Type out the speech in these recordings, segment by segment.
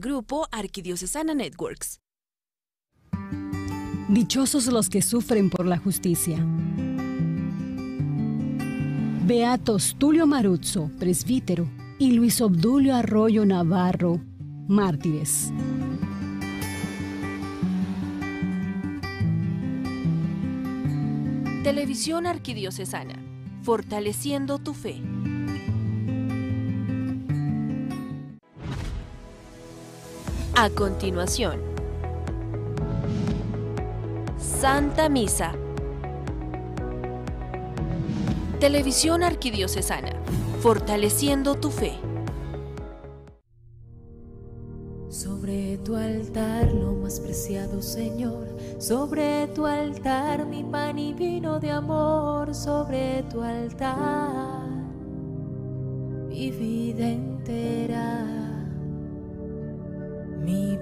Grupo Arquidiocesana Networks. Dichosos los que sufren por la justicia. Beatos Tulio Maruzzo, presbítero, y Luis Obdulio Arroyo Navarro, mártires. Televisión Arquidiocesana, fortaleciendo tu fe. A continuación, Santa Misa. Televisión Arquidiocesana, fortaleciendo tu fe. Sobre tu altar, lo más preciado Señor, sobre tu altar, mi pan y vino de amor, sobre tu altar, mi vida entera,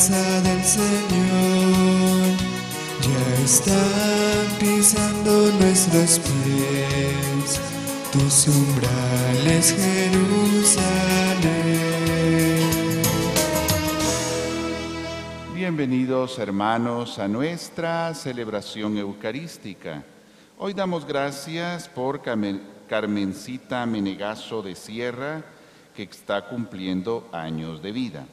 Casa del Señor. Ya pisando nuestros pies, tus umbrales. Bienvenidos hermanos a nuestra celebración eucarística. Hoy damos gracias por Carmen- Carmencita Menegazo de Sierra, que está cumpliendo años de vida.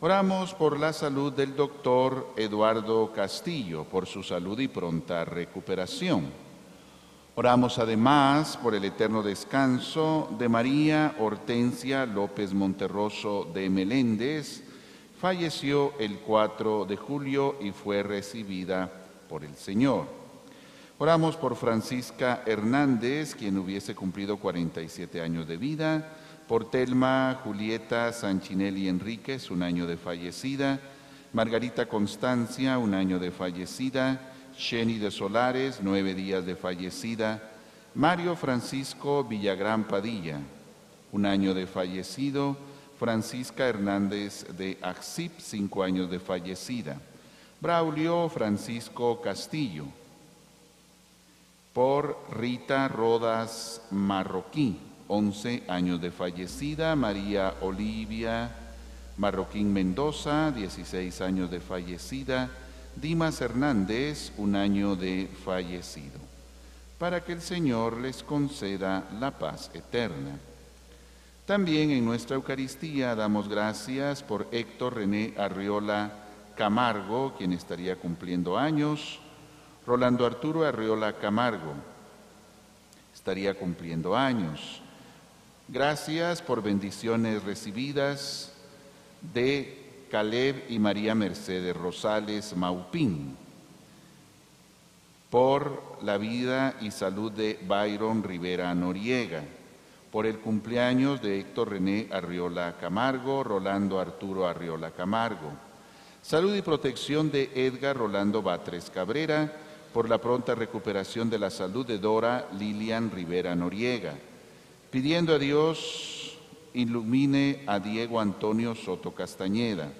Oramos por la salud del doctor Eduardo Castillo, por su salud y pronta recuperación. Oramos además por el eterno descanso de María Hortensia López Monterroso de Meléndez. Falleció el 4 de julio y fue recibida por el Señor. Oramos por Francisca Hernández, quien hubiese cumplido 47 años de vida, por Telma Julieta Sanchinelli Enríquez, un año de fallecida, Margarita Constancia, un año de fallecida, Sheni de Solares, nueve días de fallecida, Mario Francisco Villagrán Padilla, un año de fallecido, Francisca Hernández de Axip, cinco años de fallecida, Braulio Francisco Castillo, por Rita Rodas Marroquí, 11 años de fallecida, María Olivia Marroquín Mendoza, 16 años de fallecida, Dimas Hernández, un año de fallecido, para que el Señor les conceda la paz eterna. También en nuestra Eucaristía damos gracias por Héctor René Arriola Camargo, quien estaría cumpliendo años, Rolando Arturo Arriola Camargo, estaría cumpliendo años. Gracias por bendiciones recibidas de Caleb y María Mercedes Rosales Maupín, por la vida y salud de Byron Rivera Noriega, por el cumpleaños de Héctor René Arriola Camargo, Rolando Arturo Arriola Camargo. Salud y protección de Edgar Rolando Batres Cabrera, por la pronta recuperación de la salud de Dora Lilian Rivera Noriega. Pidiendo a Dios ilumine a Diego Antonio Soto Castañeda,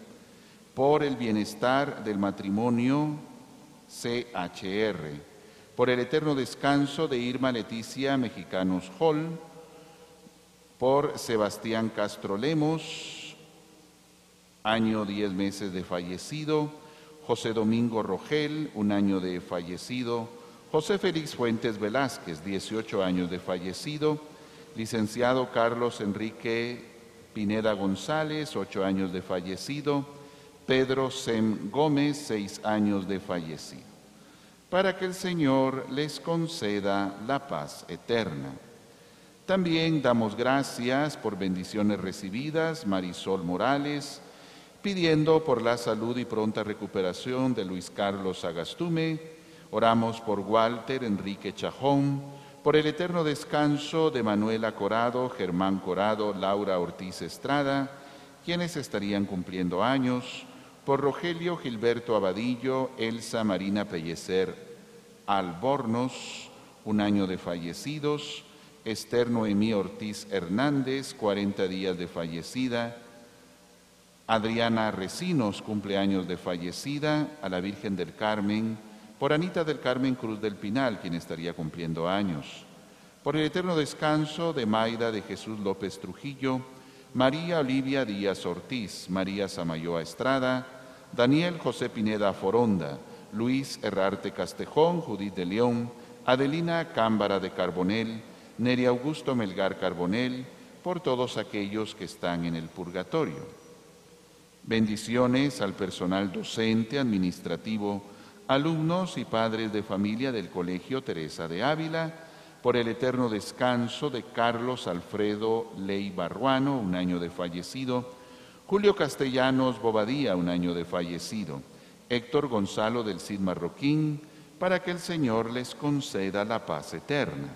por el bienestar del matrimonio CHR, por el eterno descanso de Irma Leticia Mexicanos Hall, por Sebastián Castro Lemos, año diez meses de fallecido, José Domingo Rogel, un año de fallecido, José Félix Fuentes Velázquez, 18 años de fallecido, licenciado Carlos Enrique Pineda González, 8 años de fallecido, Pedro Sem Gómez, 6 años de fallecido, para que el Señor les conceda la paz eterna. También damos gracias por bendiciones recibidas, Marisol Morales, pidiendo por la salud y pronta recuperación de Luis Carlos Agastume, oramos por Walter Enrique Chajón, por el eterno descanso de Manuela Corado, Germán Corado, Laura Ortiz Estrada, quienes estarían cumpliendo años, por Rogelio Gilberto Abadillo, Elsa Marina Pellecer Albornoz, un año de fallecidos, Esther Noemí Ortiz Hernández, 40 días de fallecida, Adriana Recinos, cumpleaños de fallecida, a la Virgen del Carmen, por Anita del Carmen Cruz del Pinal, quien estaría cumpliendo años, por el eterno descanso de Maida de Jesús López Trujillo, María Olivia Díaz Ortiz, María Samayoa Estrada, Daniel José Pineda Foronda, Luis Herrarte Castejón, Judith de León, Adelina Cámbara de Carbonel, Neri Augusto Melgar Carbonel, por todos aquellos que están en el purgatorio. Bendiciones al personal docente, administrativo, alumnos y padres de familia del Colegio Teresa de Ávila, por el eterno descanso de Carlos Alfredo Ley Barruano, un año de fallecido, Julio Castellanos Bobadía, un año de fallecido, Héctor Gonzalo del Cid Marroquín, para que el Señor les conceda la paz eterna.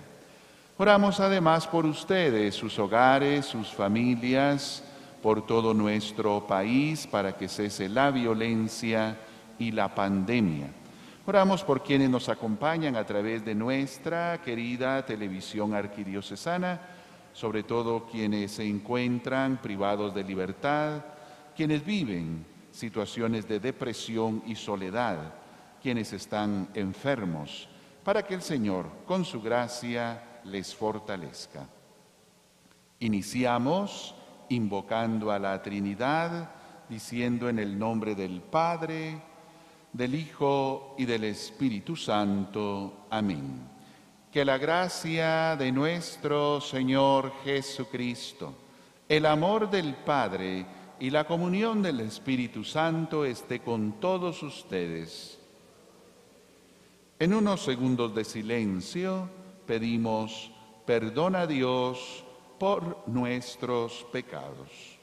Oramos además por ustedes, sus hogares, sus familias, por todo nuestro país, para que cese la violencia y la pandemia. Oramos por quienes nos acompañan a través de nuestra querida televisión arquidiocesana, sobre todo quienes se encuentran privados de libertad, quienes viven situaciones de depresión y soledad, quienes están enfermos, para que el Señor, con su gracia, les fortalezca. Iniciamos invocando a la Trinidad, diciendo en el nombre del Padre, del Hijo y del Espíritu Santo. Amén. Que la gracia de nuestro Señor Jesucristo, el amor del Padre y la comunión del Espíritu Santo esté con todos ustedes. En unos segundos de silencio, pedimos perdón a Dios por nuestros pecados.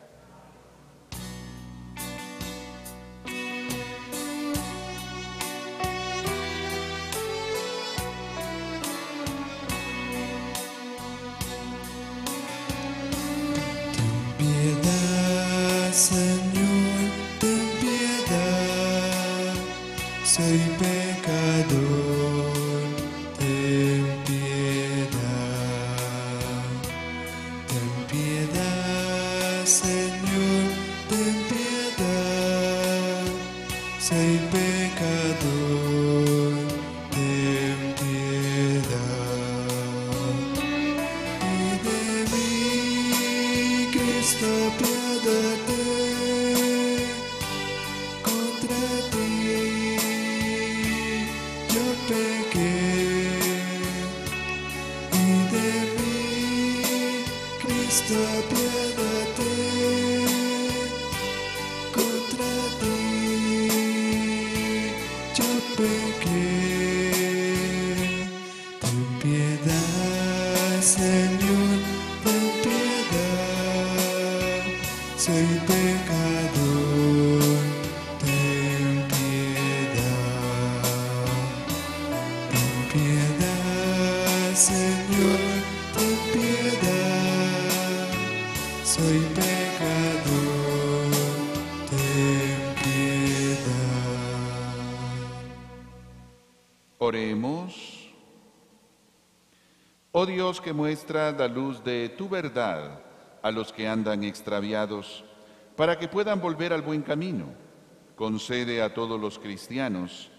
say Que muestra la luz de tu verdad a los que andan extraviados, para que puedan volver al buen camino, concede a todos los cristianos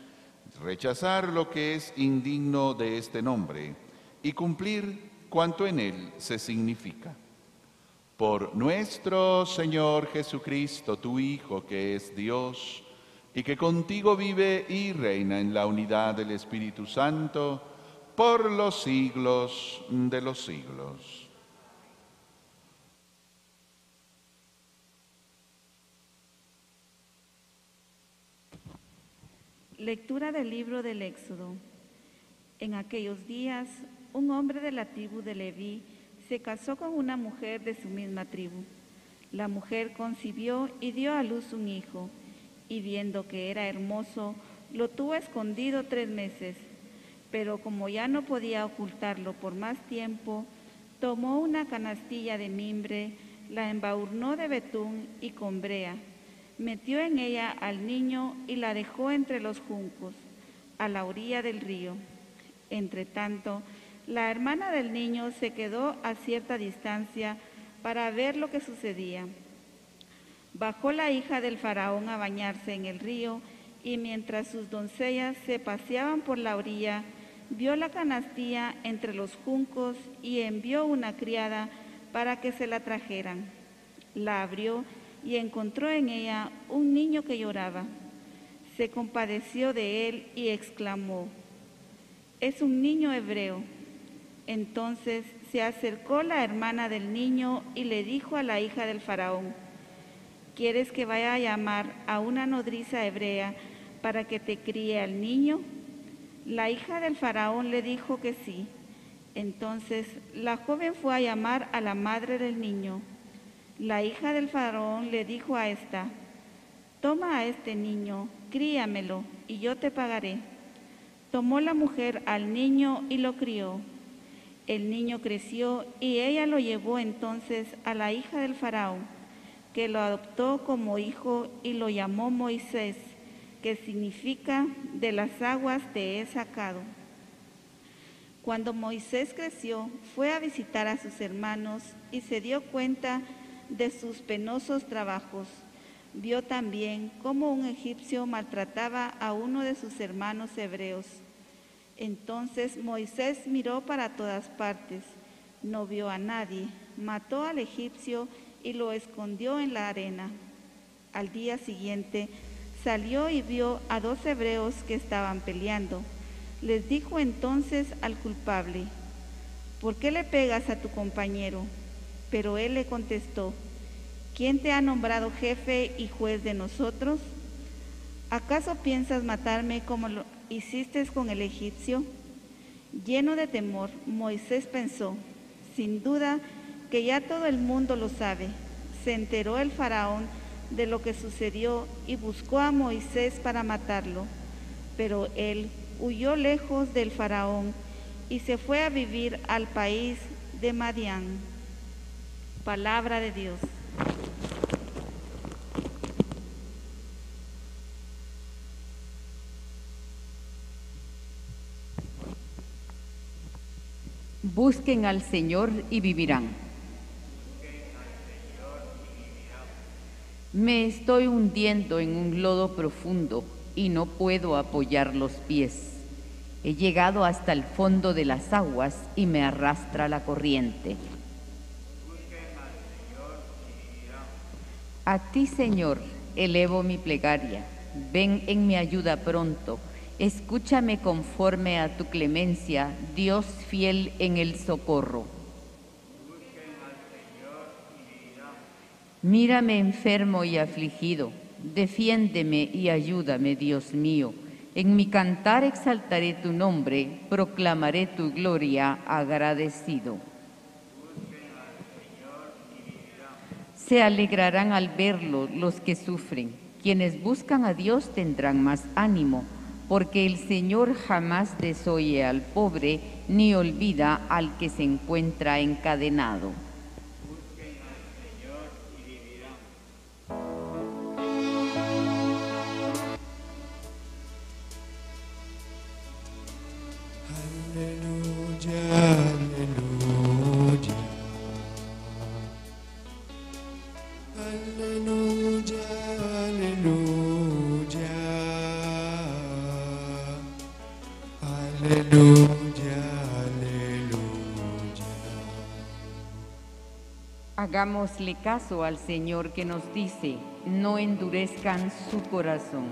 rechazar lo que es indigno de este nombre y cumplir cuanto en él se significa. Por nuestro Señor Jesucristo, tu Hijo, que es Dios, y que contigo vive y reina en la unidad del Espíritu Santo, por los siglos de los siglos. Lectura del libro del Éxodo. En aquellos días, un hombre de la tribu de Leví se casó con una mujer de su misma tribu. La mujer concibió y dio a luz un hijo, y viendo que era hermoso, lo tuvo escondido tres meses pero como ya no podía ocultarlo por más tiempo, tomó una canastilla de mimbre, la embaurnó de betún y con brea, metió en ella al niño y la dejó entre los juncos, a la orilla del río. Entretanto, la hermana del niño se quedó a cierta distancia para ver lo que sucedía. Bajó la hija del faraón a bañarse en el río y mientras sus doncellas se paseaban por la orilla, vio la canastilla entre los juncos y envió una criada para que se la trajeran. La abrió y encontró en ella un niño que lloraba. Se compadeció de él y exclamó, es un niño hebreo. Entonces se acercó la hermana del niño y le dijo a la hija del faraón, ¿quieres que vaya a llamar a una nodriza hebrea para que te críe al niño? La hija del faraón le dijo que sí. Entonces la joven fue a llamar a la madre del niño. La hija del faraón le dijo a esta, toma a este niño, críamelo, y yo te pagaré. Tomó la mujer al niño y lo crió. El niño creció y ella lo llevó entonces a la hija del faraón, que lo adoptó como hijo y lo llamó Moisés que significa de las aguas te he sacado. Cuando Moisés creció, fue a visitar a sus hermanos y se dio cuenta de sus penosos trabajos. Vio también cómo un egipcio maltrataba a uno de sus hermanos hebreos. Entonces Moisés miró para todas partes, no vio a nadie, mató al egipcio y lo escondió en la arena. Al día siguiente, salió y vio a dos hebreos que estaban peleando. Les dijo entonces al culpable, ¿por qué le pegas a tu compañero? Pero él le contestó, ¿quién te ha nombrado jefe y juez de nosotros? ¿Acaso piensas matarme como lo hiciste con el egipcio? Lleno de temor, Moisés pensó, sin duda que ya todo el mundo lo sabe. Se enteró el faraón de lo que sucedió y buscó a Moisés para matarlo, pero él huyó lejos del faraón y se fue a vivir al país de Madián. Palabra de Dios. Busquen al Señor y vivirán. Me estoy hundiendo en un lodo profundo y no puedo apoyar los pies. He llegado hasta el fondo de las aguas y me arrastra la corriente. A ti, Señor, elevo mi plegaria. Ven en mi ayuda pronto. Escúchame conforme a tu clemencia, Dios fiel en el socorro. Mírame enfermo y afligido, defiéndeme y ayúdame, Dios mío. En mi cantar exaltaré tu nombre, proclamaré tu gloria agradecido. Se alegrarán al verlo los que sufren. Quienes buscan a Dios tendrán más ánimo, porque el Señor jamás desoye al pobre ni olvida al que se encuentra encadenado. Hagámosle caso al Señor que nos dice, no endurezcan su corazón.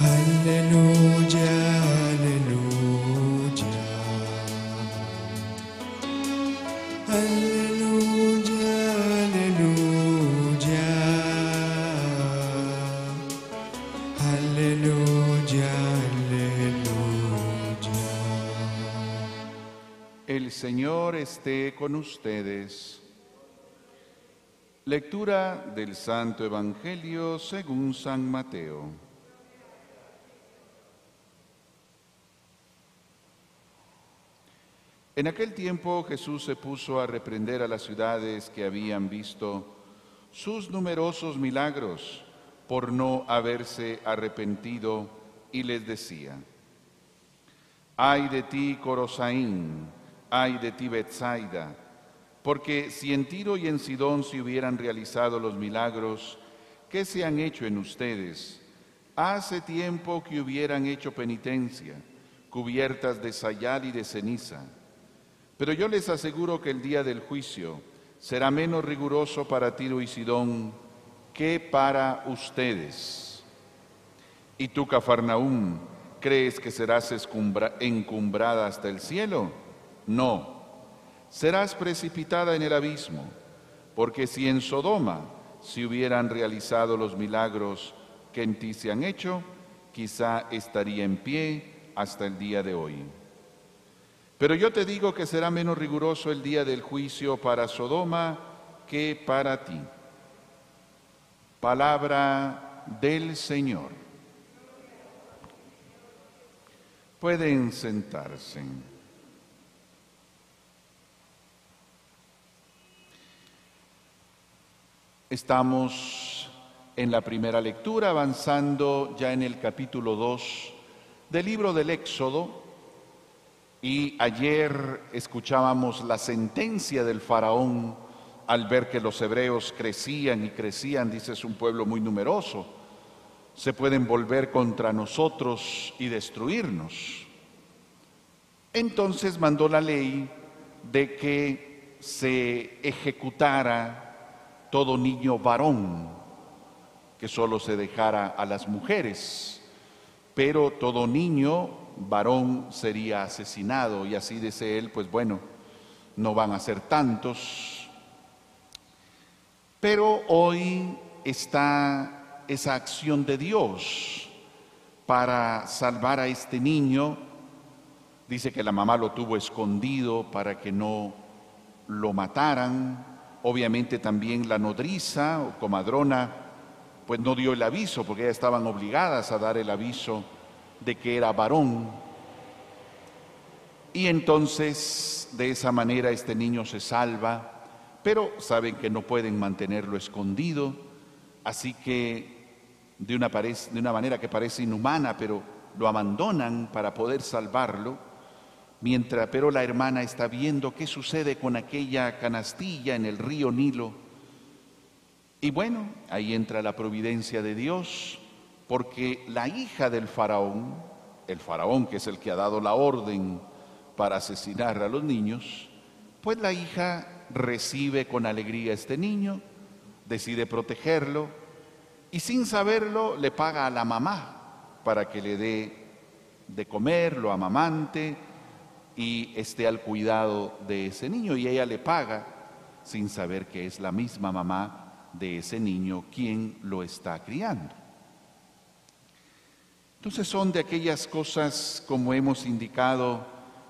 Aleluya, aleluya. Esté con ustedes. Lectura del Santo Evangelio según San Mateo. En aquel tiempo Jesús se puso a reprender a las ciudades que habían visto sus numerosos milagros por no haberse arrepentido y les decía, ay de ti Corosaín, ay de ti Betsaida, porque si en Tiro y en Sidón se hubieran realizado los milagros que se han hecho en ustedes, hace tiempo que hubieran hecho penitencia, cubiertas de sayal y de ceniza. Pero yo les aseguro que el día del juicio será menos riguroso para Tiro y Sidón que para ustedes. ¿Y tú, Cafarnaúm, crees que serás encumbrada hasta el cielo? No, serás precipitada en el abismo, porque si en Sodoma se hubieran realizado los milagros que en ti se han hecho, quizá estaría en pie hasta el día de hoy. Pero yo te digo que será menos riguroso el día del juicio para Sodoma que para ti. Palabra del Señor. Pueden sentarse. Estamos en la primera lectura, avanzando ya en el capítulo 2 del libro del Éxodo, y ayer escuchábamos la sentencia del faraón al ver que los hebreos crecían y crecían, dice es un pueblo muy numeroso, se pueden volver contra nosotros y destruirnos. Entonces mandó la ley de que se ejecutara todo niño varón, que solo se dejara a las mujeres, pero todo niño varón sería asesinado y así dice él, pues bueno, no van a ser tantos. Pero hoy está esa acción de Dios para salvar a este niño. Dice que la mamá lo tuvo escondido para que no lo mataran. Obviamente también la nodriza o comadrona pues no dio el aviso porque ya estaban obligadas a dar el aviso de que era varón. Y entonces de esa manera este niño se salva, pero saben que no pueden mantenerlo escondido, así que de una, de una manera que parece inhumana, pero lo abandonan para poder salvarlo, mientras pero la hermana está viendo qué sucede con aquella canastilla en el río Nilo. Y bueno, ahí entra la providencia de Dios, porque la hija del faraón, el faraón que es el que ha dado la orden para asesinar a los niños, pues la hija recibe con alegría este niño, decide protegerlo y sin saberlo le paga a la mamá para que le dé de comer, lo amamante y esté al cuidado de ese niño y ella le paga sin saber que es la misma mamá de ese niño quien lo está criando. Entonces son de aquellas cosas, como hemos indicado,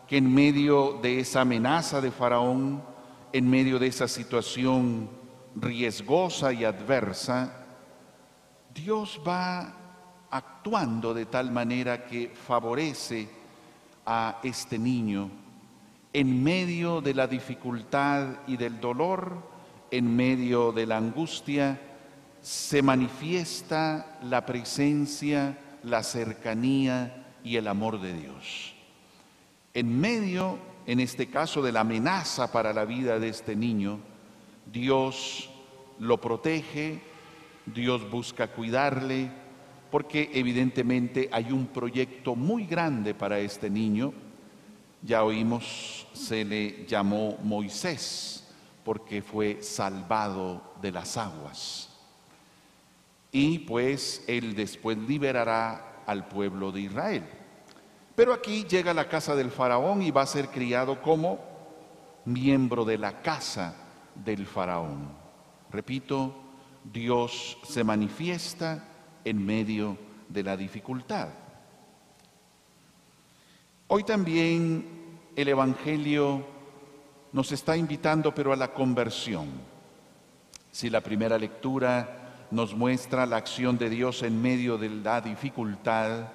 que en medio de esa amenaza de Faraón, en medio de esa situación riesgosa y adversa, Dios va actuando de tal manera que favorece a este niño en medio de la dificultad y del dolor, en medio de la angustia, se manifiesta la presencia la cercanía y el amor de Dios. En medio, en este caso, de la amenaza para la vida de este niño, Dios lo protege Dios busca cuidarle porque evidentemente hay un proyecto muy grande para este niño. Ya oímos, se le llamó Moisés porque fue salvado de las aguas. Y pues él después liberará al pueblo de Israel. Pero aquí llega a la casa del faraón y va a ser criado como miembro de la casa del faraón. Repito, Dios se manifiesta en medio de la dificultad. Hoy también el Evangelio nos está invitando pero a la conversión. Si la primera lectura nos muestra la acción de Dios en medio de la dificultad,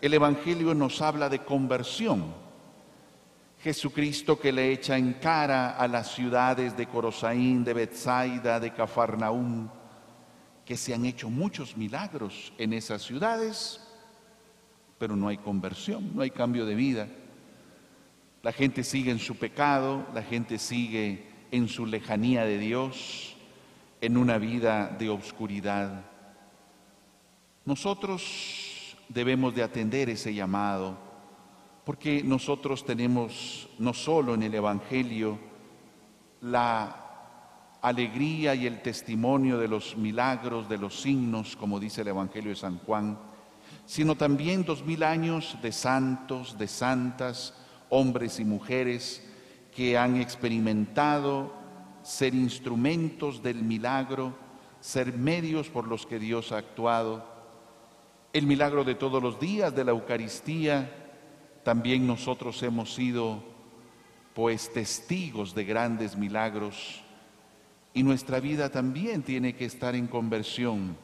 el Evangelio nos habla de conversión. Jesucristo que le echa en cara a las ciudades de Corosaín, de Bethsaida, de Cafarnaúm, que se han hecho muchos milagros en esas ciudades, pero no hay conversión, no hay cambio de vida. La gente sigue en su pecado, la gente sigue en su lejanía de Dios, en una vida de obscuridad. Nosotros debemos de atender ese llamado, porque nosotros tenemos no solo en el Evangelio la alegría y el testimonio de los milagros, de los signos, como dice el Evangelio de San Juan, sino también dos mil años de santos, de santas, hombres y mujeres que han experimentado ser instrumentos del milagro, ser medios por los que Dios ha actuado. El milagro de todos los días de la Eucaristía, también nosotros hemos sido pues testigos de grandes milagros y nuestra vida también tiene que estar en conversión.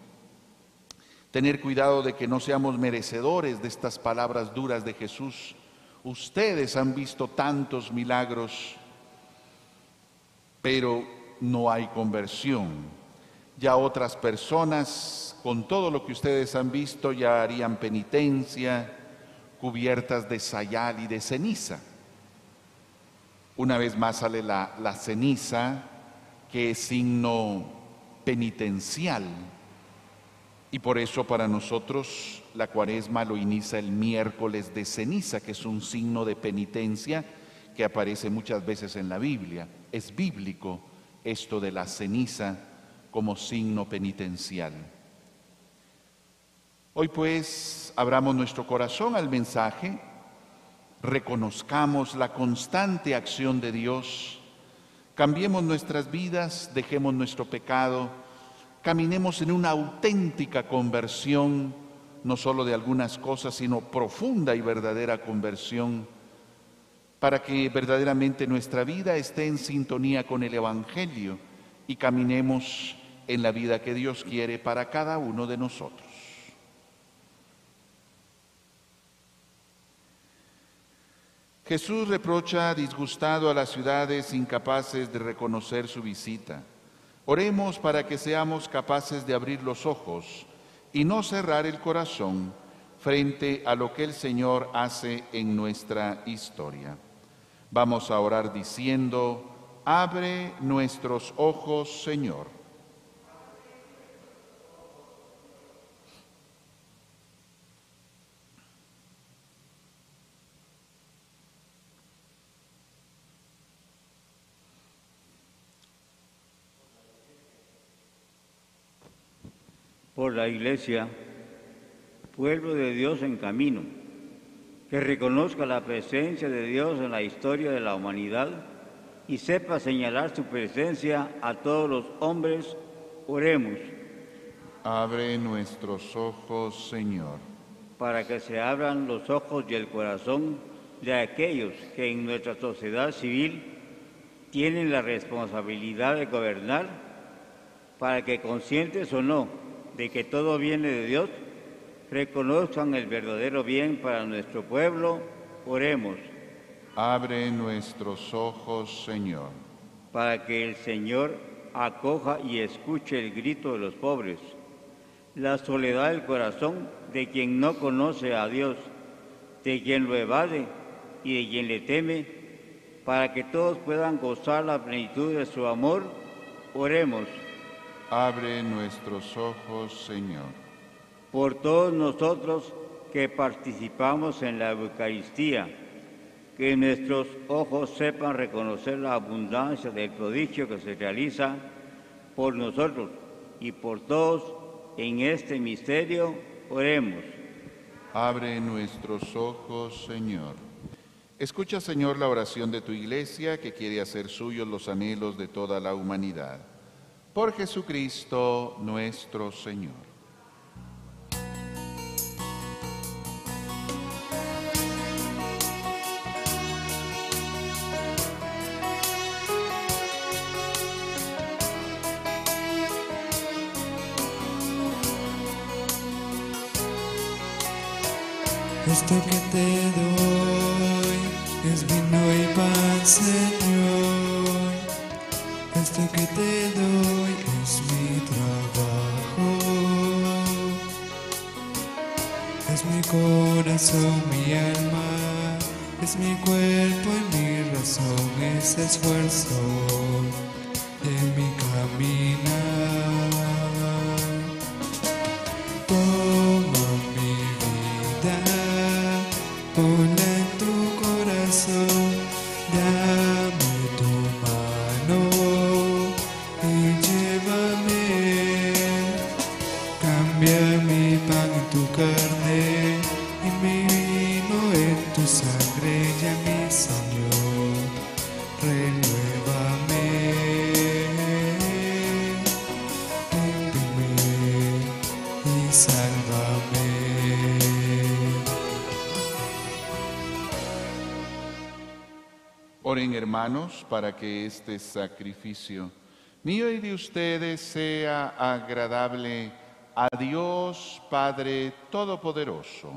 Tener cuidado de que no seamos merecedores de estas palabras duras de Jesús. Ustedes han visto tantos milagros, pero no hay conversión. Ya otras personas, con todo lo que ustedes han visto, ya harían penitencia, cubiertas de sayal y de ceniza. Una vez más sale la, la ceniza, que es signo penitencial. Y por eso para nosotros la cuaresma lo inicia el miércoles de ceniza, que es un signo de penitencia que aparece muchas veces en la Biblia. Es bíblico esto de la ceniza como signo penitencial. Hoy pues abramos nuestro corazón al mensaje, reconozcamos la constante acción de Dios, cambiemos nuestras vidas, dejemos nuestro pecado, caminemos en una auténtica conversión, no solo de algunas cosas, sino profunda y verdadera conversión, para que verdaderamente nuestra vida esté en sintonía con el Evangelio y caminemos en la vida que Dios quiere para cada uno de nosotros. Jesús reprocha disgustado a las ciudades incapaces de reconocer su visita. Oremos para que seamos capaces de abrir los ojos y no cerrar el corazón frente a lo que el Señor hace en nuestra historia. Vamos a orar diciendo, abre nuestros ojos, Señor. La Iglesia, pueblo de Dios en camino, que reconozca la presencia de Dios en la historia de la humanidad y sepa señalar su presencia a todos los hombres, oremos. Abre nuestros ojos, Señor. Para que se abran los ojos y el corazón de aquellos que en nuestra sociedad civil tienen la responsabilidad de gobernar, para que conscientes o no de que todo viene de Dios, reconozcan el verdadero bien para nuestro pueblo, oremos. Abre nuestros ojos, Señor. Para que el Señor acoja y escuche el grito de los pobres, la soledad del corazón de quien no conoce a Dios, de quien lo evade y de quien le teme, para que todos puedan gozar la plenitud de su amor, oremos. Abre nuestros ojos, Señor. Por todos nosotros que participamos en la Eucaristía, que nuestros ojos sepan reconocer la abundancia del prodigio que se realiza por nosotros y por todos en este misterio, oremos. Abre nuestros ojos, Señor. Escucha, Señor, la oración de tu iglesia que quiere hacer suyos los anhelos de toda la humanidad. Por Jesucristo nuestro Señor. Esto que te corazón, Para que este sacrificio mío y de ustedes sea agradable a Dios Padre Todopoderoso.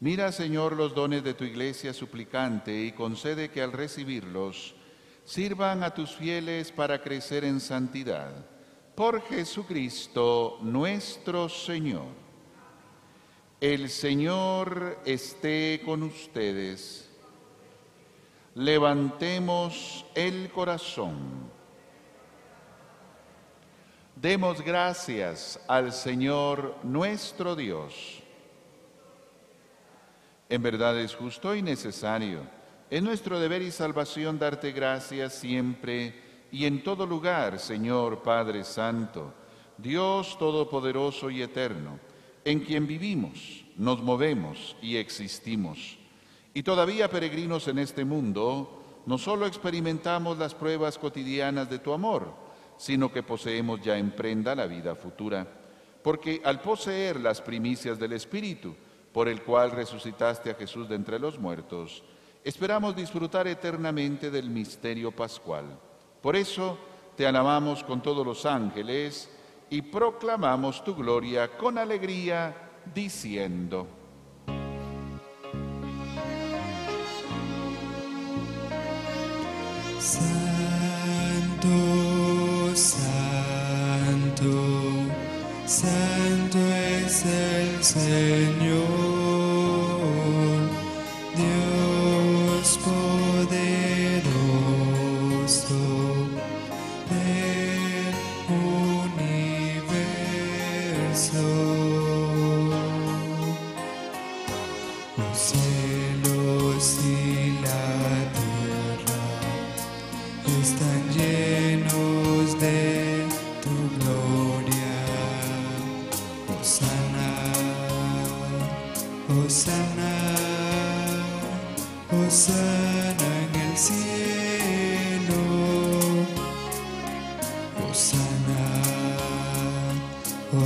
Mira, Señor, los dones de tu iglesia suplicante y concede que al recibirlos sirvan a tus fieles para crecer en santidad. Por Jesucristo nuestro Señor. El Señor esté con ustedes. Levantemos el corazón. Demos gracias al Señor nuestro Dios. En verdad es justo y necesario. Es nuestro deber y salvación darte gracias siempre y en todo lugar, Señor Padre Santo, Dios Todopoderoso y Eterno, en quien vivimos, nos movemos y existimos. Y todavía peregrinos en este mundo, no solo experimentamos las pruebas cotidianas de tu amor, sino que poseemos ya en prenda la vida futura. Porque al poseer las primicias del Espíritu, por el cual resucitaste a Jesús de entre los muertos, esperamos disfrutar eternamente del misterio pascual. Por eso te alabamos con todos los ángeles y proclamamos tu gloria con alegría, diciendo, Santo, santo, santo es el Señor,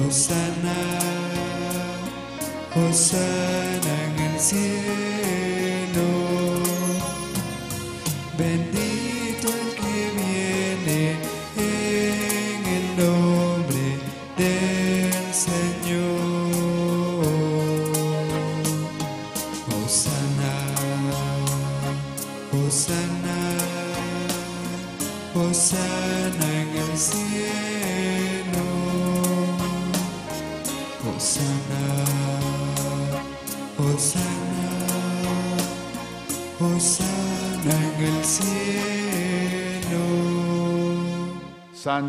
Osana, Osana en el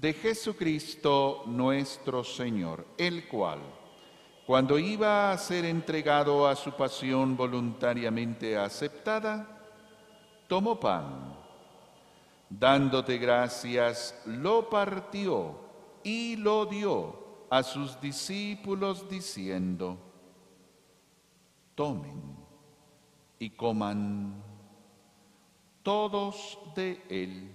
de Jesucristo nuestro Señor, el cual, cuando iba a ser entregado a su pasión voluntariamente aceptada, tomó pan dándote gracias, lo partió y lo dio a sus discípulos diciendo, tomen y coman todos de él,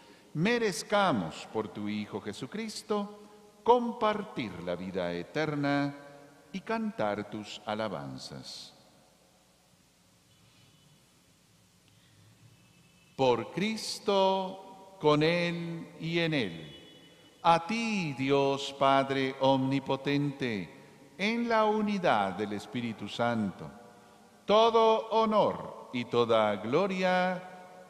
merezcamos por tu Hijo Jesucristo compartir la vida eterna y cantar tus alabanzas. Por Cristo, con Él y en Él, a ti Dios Padre Omnipotente, en la unidad del Espíritu Santo, todo honor y toda gloria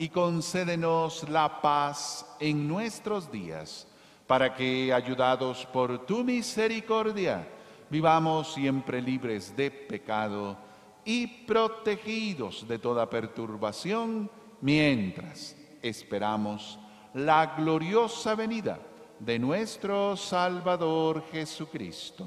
y concédenos la paz en nuestros días, para que, ayudados por tu misericordia, vivamos siempre libres de pecado y protegidos de toda perturbación, mientras esperamos la gloriosa venida de nuestro Salvador Jesucristo.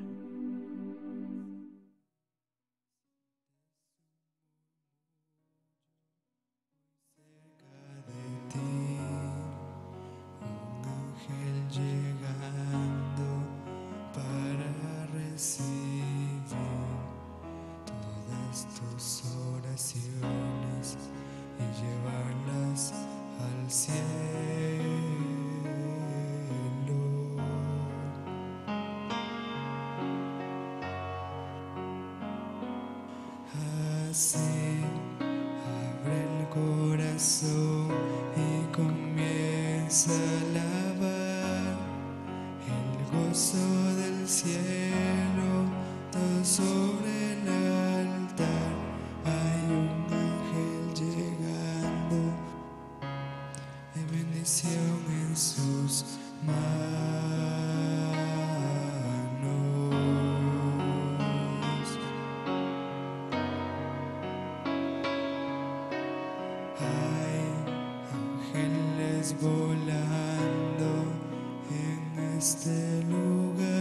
Este lugar,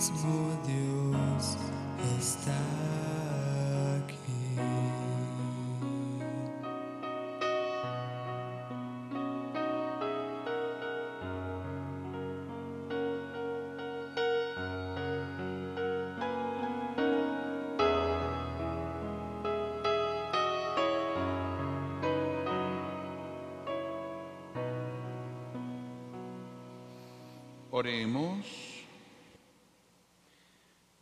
el mismo Dios está aquí. Oremos.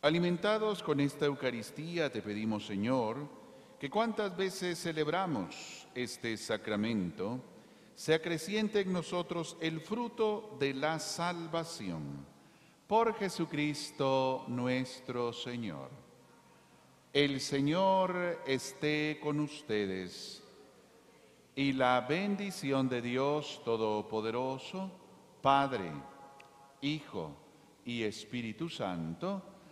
Alimentados con esta Eucaristía, te pedimos, Señor, que cuantas veces celebramos este sacramento, se acreciente en nosotros el fruto de la salvación. Por Jesucristo nuestro Señor. El Señor esté con ustedes y la bendición de Dios Todopoderoso, Padre, Hijo y Espíritu Santo,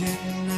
imagine